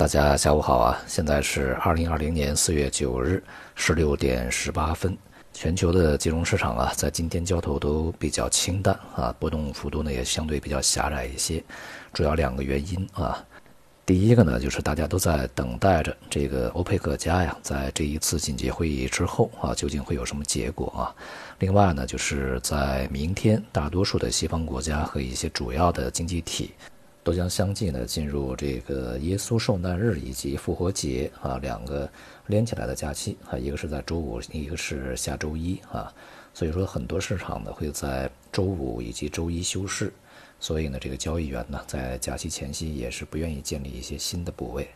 大家下午好啊！现在是二零二零年四月九日十六点十八分。全球的金融市场啊，在今天交投都比较清淡啊，波动幅度呢也相对比较狭窄一些。主要两个原因啊，第一个呢就是大家都在等待着这个欧佩克加呀，在这一次紧急会议之后啊，究竟会有什么结果啊？另外呢，就是在明天，大多数的西方国家和一些主要的经济体。都将相继呢进入这个耶稣受难日以及复活节啊两个连起来的假期啊，一个是在周五，一个是下周一啊，所以说很多市场呢会在周五以及周一休市，所以呢这个交易员呢在假期前夕也是不愿意建立一些新的部位。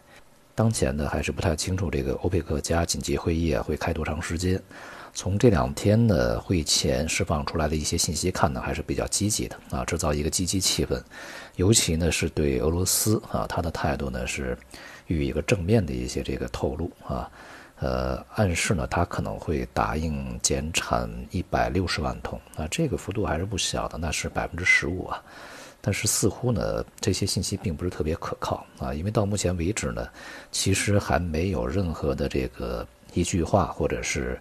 当前呢还是不太清楚这个欧佩克加紧急会议啊会开多长时间。从这两天的会前释放出来的一些信息看呢，还是比较积极的啊，制造一个积极气氛，尤其呢是对俄罗斯啊，他的态度呢是予以一个正面的一些这个透露啊，呃，暗示呢他可能会答应减产一百六十万桶啊，这个幅度还是不小的，那是百分之十五啊，但是似乎呢这些信息并不是特别可靠啊，因为到目前为止呢，其实还没有任何的这个一句话或者是。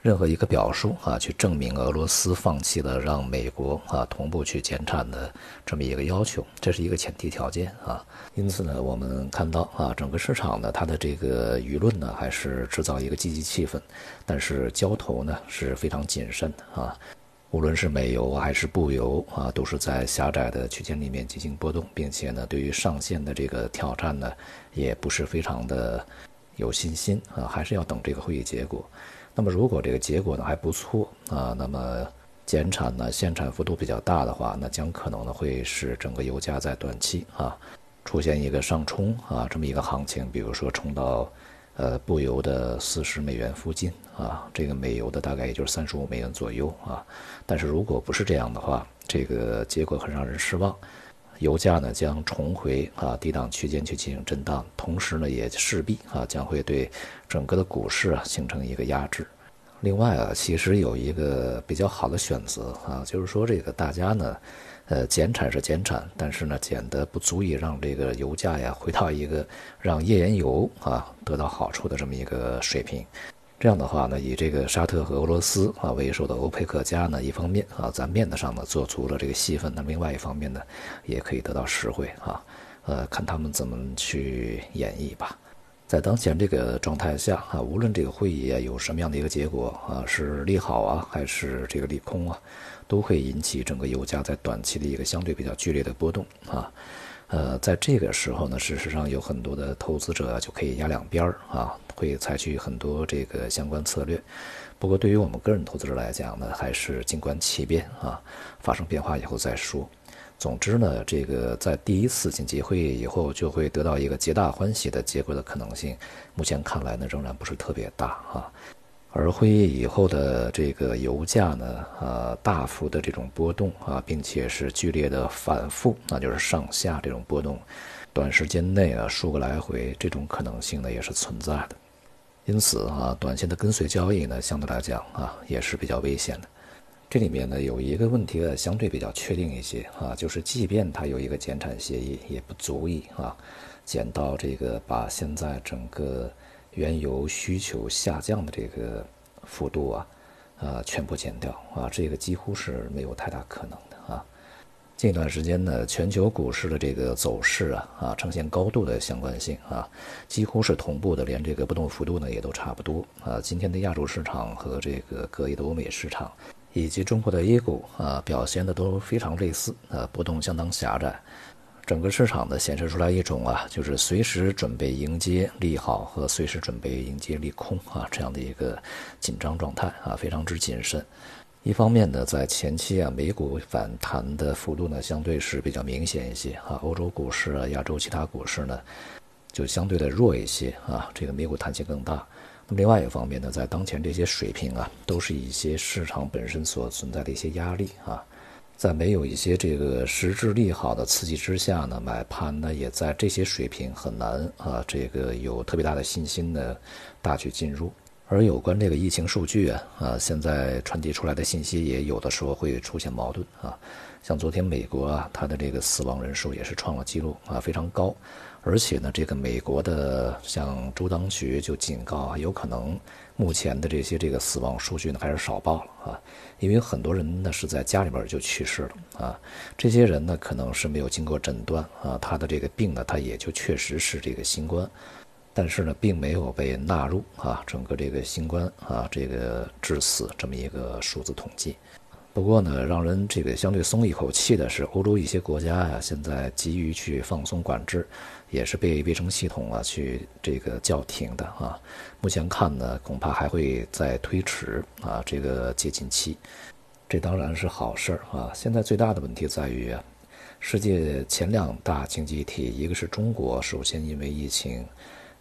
任何一个表述啊，去证明俄罗斯放弃了让美国啊同步去减产的这么一个要求，这是一个前提条件啊。因此呢，我们看到啊，整个市场呢，它的这个舆论呢，还是制造一个积极气氛，但是交投呢是非常谨慎的啊。无论是美油还是布油啊，都是在狭窄的区间里面进行波动，并且呢，对于上限的这个挑战呢，也不是非常的有信心啊，还是要等这个会议结果。那么，如果这个结果呢还不错啊，那么减产呢限产幅度比较大的话，那将可能呢会使整个油价在短期啊出现一个上冲啊这么一个行情，比如说冲到呃布油的四十美元附近啊，这个美油的大概也就是三十五美元左右啊。但是如果不是这样的话，这个结果很让人失望。油价呢将重回啊低档区间去进行震荡，同时呢也势必啊将会对整个的股市啊形成一个压制。另外啊，其实有一个比较好的选择啊，就是说这个大家呢，呃减产是减产，但是呢减的不足以让这个油价呀回到一个让页岩油啊得到好处的这么一个水平。这样的话呢，以这个沙特和俄罗斯啊为首的欧佩克加呢，一方面啊在面子上呢做足了这个戏份，那另外一方面呢，也可以得到实惠啊，呃，看他们怎么去演绎吧。在当前这个状态下啊，无论这个会议啊有什么样的一个结果啊，是利好啊还是这个利空啊，都会引起整个油价在短期的一个相对比较剧烈的波动啊。呃，在这个时候呢，事实上有很多的投资者就可以压两边儿啊，会采取很多这个相关策略。不过，对于我们个人投资者来讲呢，还是静观其变啊，发生变化以后再说。总之呢，这个在第一次紧急会议以后就会得到一个皆大欢喜的结果的可能性，目前看来呢，仍然不是特别大啊。而会议以后的这个油价呢，呃，大幅的这种波动啊，并且是剧烈的反复，那就是上下这种波动，短时间内啊数个来回，这种可能性呢也是存在的。因此啊，短线的跟随交易呢，相对来讲啊也是比较危险的。这里面呢有一个问题呢，相对比较确定一些啊，就是即便它有一个减产协议，也不足以啊减到这个把现在整个。原油需求下降的这个幅度啊，啊，全部减掉啊，这个几乎是没有太大可能的啊。近一段时间呢，全球股市的这个走势啊，啊，呈现高度的相关性啊，几乎是同步的，连这个波动幅度呢也都差不多啊。今天的亚洲市场和这个各异的欧美市场以及中国的 A 股啊，表现的都非常类似啊，波动相当狭窄。整个市场呢显示出来一种啊，就是随时准备迎接利好和随时准备迎接利空啊这样的一个紧张状态啊，非常之谨慎。一方面呢，在前期啊，美股反弹的幅度呢相对是比较明显一些啊，欧洲股市啊、亚洲其他股市呢就相对的弱一些啊，这个美股弹性更大。那么另外一方面呢，在当前这些水平啊，都是一些市场本身所存在的一些压力啊。在没有一些这个实质利好的刺激之下呢，买盘呢也在这些水平很难啊，这个有特别大的信心呢大举进入。而有关这个疫情数据啊，啊，现在传递出来的信息也有的时候会出现矛盾啊。像昨天美国啊，它的这个死亡人数也是创了纪录啊，非常高。而且呢，这个美国的像州当局就警告啊，有可能目前的这些这个死亡数据呢还是少报了啊，因为很多人呢是在家里边就去世了啊。这些人呢可能是没有经过诊断啊，他的这个病呢他也就确实是这个新冠。但是呢，并没有被纳入啊，整个这个新冠啊，这个致死这么一个数字统计。不过呢，让人这个相对松一口气的是，欧洲一些国家呀，现在急于去放松管制，也是被卫生系统啊去这个叫停的啊。目前看呢，恐怕还会再推迟啊这个解禁期。这当然是好事儿啊。现在最大的问题在于，世界前两大经济体，一个是中国，首先因为疫情。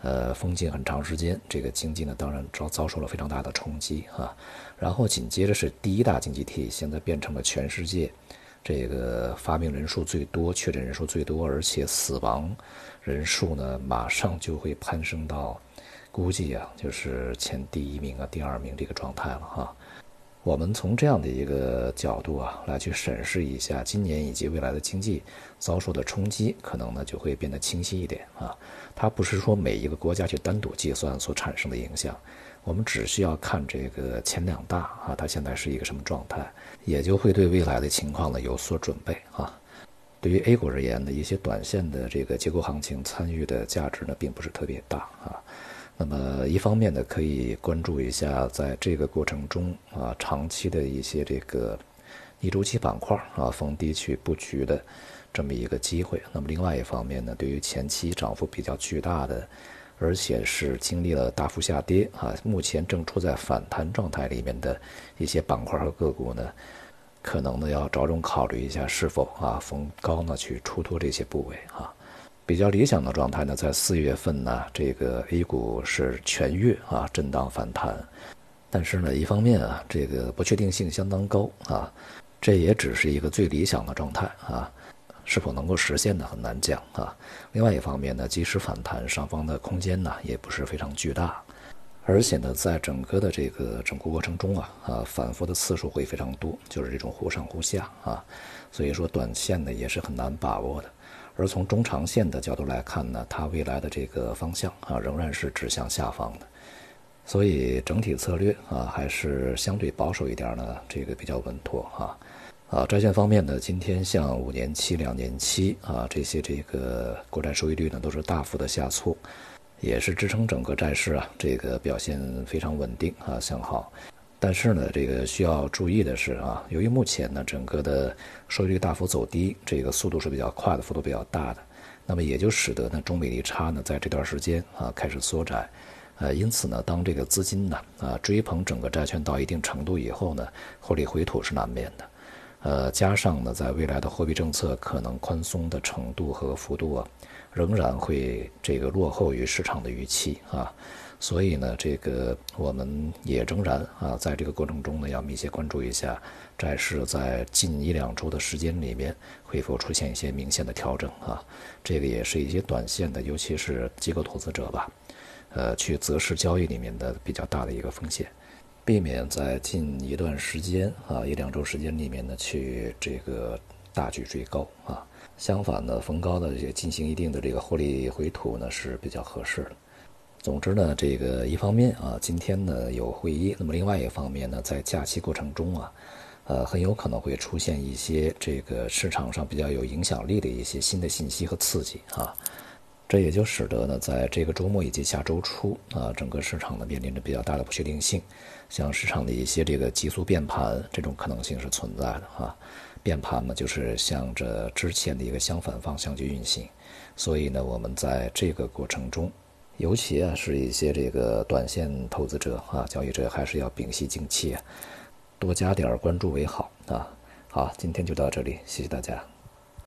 呃，封禁很长时间，这个经济呢，当然遭遭受了非常大的冲击啊。然后紧接着是第一大经济体，现在变成了全世界这个发病人数最多、确诊人数最多，而且死亡人数呢，马上就会攀升到估计啊，就是前第一名啊、第二名这个状态了哈。我们从这样的一个角度啊，来去审视一下今年以及未来的经济遭受的冲击，可能呢就会变得清晰一点啊。它不是说每一个国家去单独计算所产生的影响，我们只需要看这个前两大啊，它现在是一个什么状态，也就会对未来的情况呢有所准备啊。对于 A 股而言呢，一些短线的这个结构行情参与的价值呢，并不是特别大啊。那么一方面呢，可以关注一下在这个过程中啊，长期的一些这个逆周期板块啊，逢低去布局的这么一个机会。那么另外一方面呢，对于前期涨幅比较巨大的，而且是经历了大幅下跌啊，目前正处在反弹状态里面的一些板块和个股呢，可能呢要着重考虑一下是否啊逢高呢去出脱这些部位啊。比较理想的状态呢，在四月份呢，这个 A 股是全月啊震荡反弹，但是呢，一方面啊，这个不确定性相当高啊，这也只是一个最理想的状态啊，是否能够实现呢，很难讲啊。另外一方面呢，即使反弹，上方的空间呢也不是非常巨大，而且呢，在整个的这个整个过程中啊啊，反复的次数会非常多，就是这种忽上忽下啊，所以说短线呢也是很难把握的。而从中长线的角度来看呢，它未来的这个方向啊，仍然是指向下方的，所以整体策略啊，还是相对保守一点呢，这个比较稳妥哈。啊，债券方面呢，今天像五年期、两年期啊这些这个国债收益率呢，都是大幅的下挫，也是支撑整个债市啊这个表现非常稳定啊向好。但是呢，这个需要注意的是啊，由于目前呢整个的收益率大幅走低，这个速度是比较快的，幅度比较大的，那么也就使得呢中美利差呢在这段时间啊开始缩窄，呃，因此呢，当这个资金呢啊追捧整个债券到一定程度以后呢，获利回吐是难免的，呃，加上呢在未来的货币政策可能宽松的程度和幅度啊，仍然会这个落后于市场的预期啊。所以呢，这个我们也仍然啊，在这个过程中呢，要密切关注一下债市在近一两周的时间里面会否出现一些明显的调整啊。这个也是一些短线的，尤其是机构投资者吧，呃，去择时交易里面的比较大的一个风险，避免在近一段时间啊一两周时间里面呢去这个大举追高啊。相反呢，逢高的也进行一定的这个获利回吐呢是比较合适的。总之呢，这个一方面啊，今天呢有会议，那么另外一方面呢，在假期过程中啊，呃，很有可能会出现一些这个市场上比较有影响力的一些新的信息和刺激啊，这也就使得呢，在这个周末以及下周初啊，整个市场呢面临着比较大的不确定性，像市场的一些这个急速变盘这种可能性是存在的啊，变盘呢就是向着之前的一个相反方向去运行，所以呢，我们在这个过程中。尤其啊，是一些这个短线投资者啊，交易者还是要屏息静气啊，多加点关注为好啊。好，今天就到这里，谢谢大家。